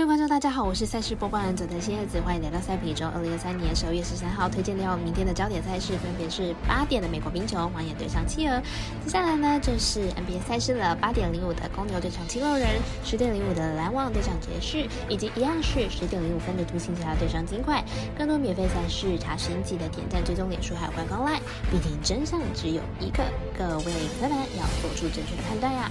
各位观众，大家好，我是赛事播报员佐藤新叶子，欢迎来到赛品周。二零二三年十二月十三号推荐到明天的焦点赛事，分别是八点的美国冰球，黄眼对上企鹅。接下来呢，就是 NBA 赛事了，八点零五的公牛对上七六人，十点零五的篮网对上爵士，以及一样是十点零五分的独行侠对上金块。更多免费赛事查询记得点赞、追踪脸书还有官方 LINE，毕竟真相只有一个，各位科粉要做出正确的判断呀。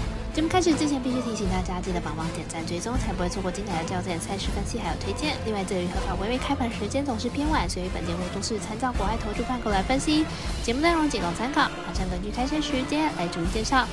节目开始之前，必须提醒大家记得帮忙点赞、追踪，才不会错过精彩的焦点赛事分析还有推荐。另外，这里合法微微开盘时间总是偏晚，所以本节目都是参照国外投注范口来分析。节目内容仅供参考，马上根据开赛时间来逐一介绍。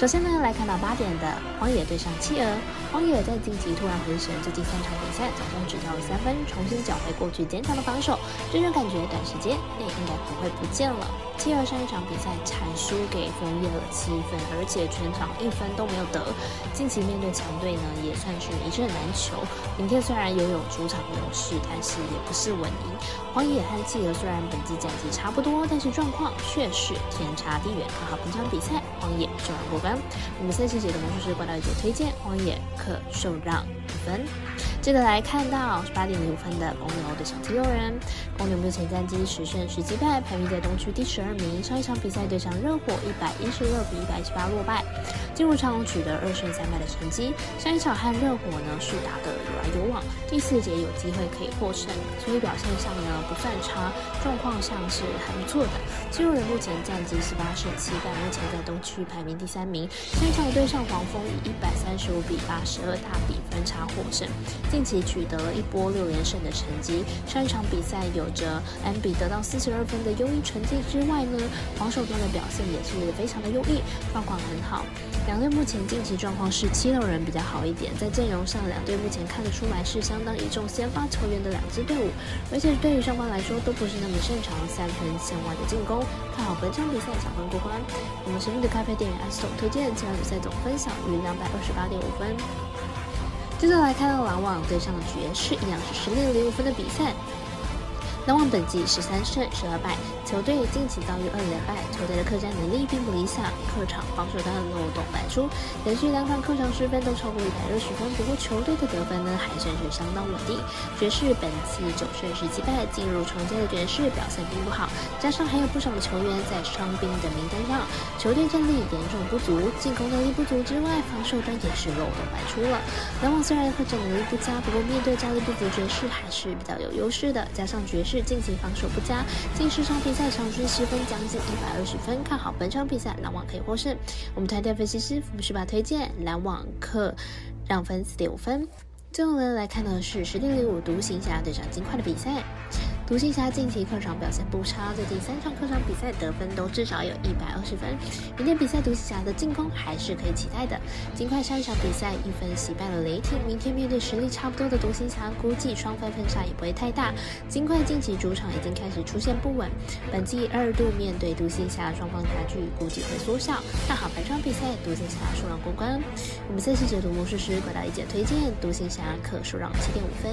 首先呢，来看到八点的荒野对上企鹅。荒野在晋级突然回神，最近三场比赛总共只掉了三分，重新找回过去坚强的防守，这种感觉短时间内应该不会不见了。企鹅上一场比赛惨输给枫叶了七分，而且全场一分都没有得。近期面对强队呢，也算是一阵难求。明天虽然拥有主场优势，但是也不是稳赢。荒野和企鹅虽然本季战绩差不多，但是状况却是天差地远。看好本场比赛，荒野就让过关。我们赛事节的魔术师怪盗一姐推荐荒野。可受让一分。接着来看到八点零五分的公牛对上七六人。公牛目前战绩十胜十击败，排名在东区第十二名。上一场比赛对上热火，一百一十六比一百一十八落败。进入场取得二胜三败的成绩。上一场和热火呢是打得有来有往，第四节有机会可以获胜，所以表现上呢不算差，状况上是还不错的。七六人目前战绩十八胜七败，目前在东区排名第三名。上一场对上黄蜂以一百三十五比八十二大比分差获胜。近期取得了一波六连胜的成绩，上一场比赛有着 M 比得到四十二分的优异成绩之外呢，防守端的表现也是非常的优异，状况很好。两队目前近期状况是七六人比较好一点，在阵容上两队目前看得出来是相当倚重先发球员的两支队伍，而且对于双方来说都不是那么擅长三分线外的进攻，看好本场比赛小分过关。我们神秘的咖啡店员阿斯总推荐这场比赛总分小于两百二十八点五分。接着来看到篮网对上爵士，一样是十六零五分的比赛。篮网本季十三胜十二败，球队近期遭遇二连败，球队的客战能力并不理想，客场防守端漏洞百出，连续两场客场失分都超过一百六十分。不过球队的得分呢还算是相当稳定。爵士本季九胜十击败，进入重建的爵士表现并不好，加上还有不少的球员在伤兵的名单上，球队战力严重不足，进攻能力不足之外，防守端也是漏洞百出了。篮网虽然客战能力不佳，不过面对战力不足爵士还是比较有优势的，加上爵士。是近期防守不佳，近十场比赛场均失分将近一百二十分，看好本场比赛篮网可以获胜。我们团队分析师福布斯把推荐篮网客让分四点五分。最后呢，来看到的是十点零五独行侠对上金块的比赛。独行侠近期客场表现不差，最近三场客场比赛得分都至少有一百二十分。明天比赛独行侠的进攻还是可以期待的。尽快上一场比赛一分惜败了雷霆，明天面对实力差不多的独行侠，估计双分分差也不会太大。尽快近期主场已经开始出现不稳，本季二度面对独行侠，双方差距估计会缩小。看好本场比赛独行侠输让过关。我们赛事解读魔术师怪大一姐推荐独行侠可输让七点五分。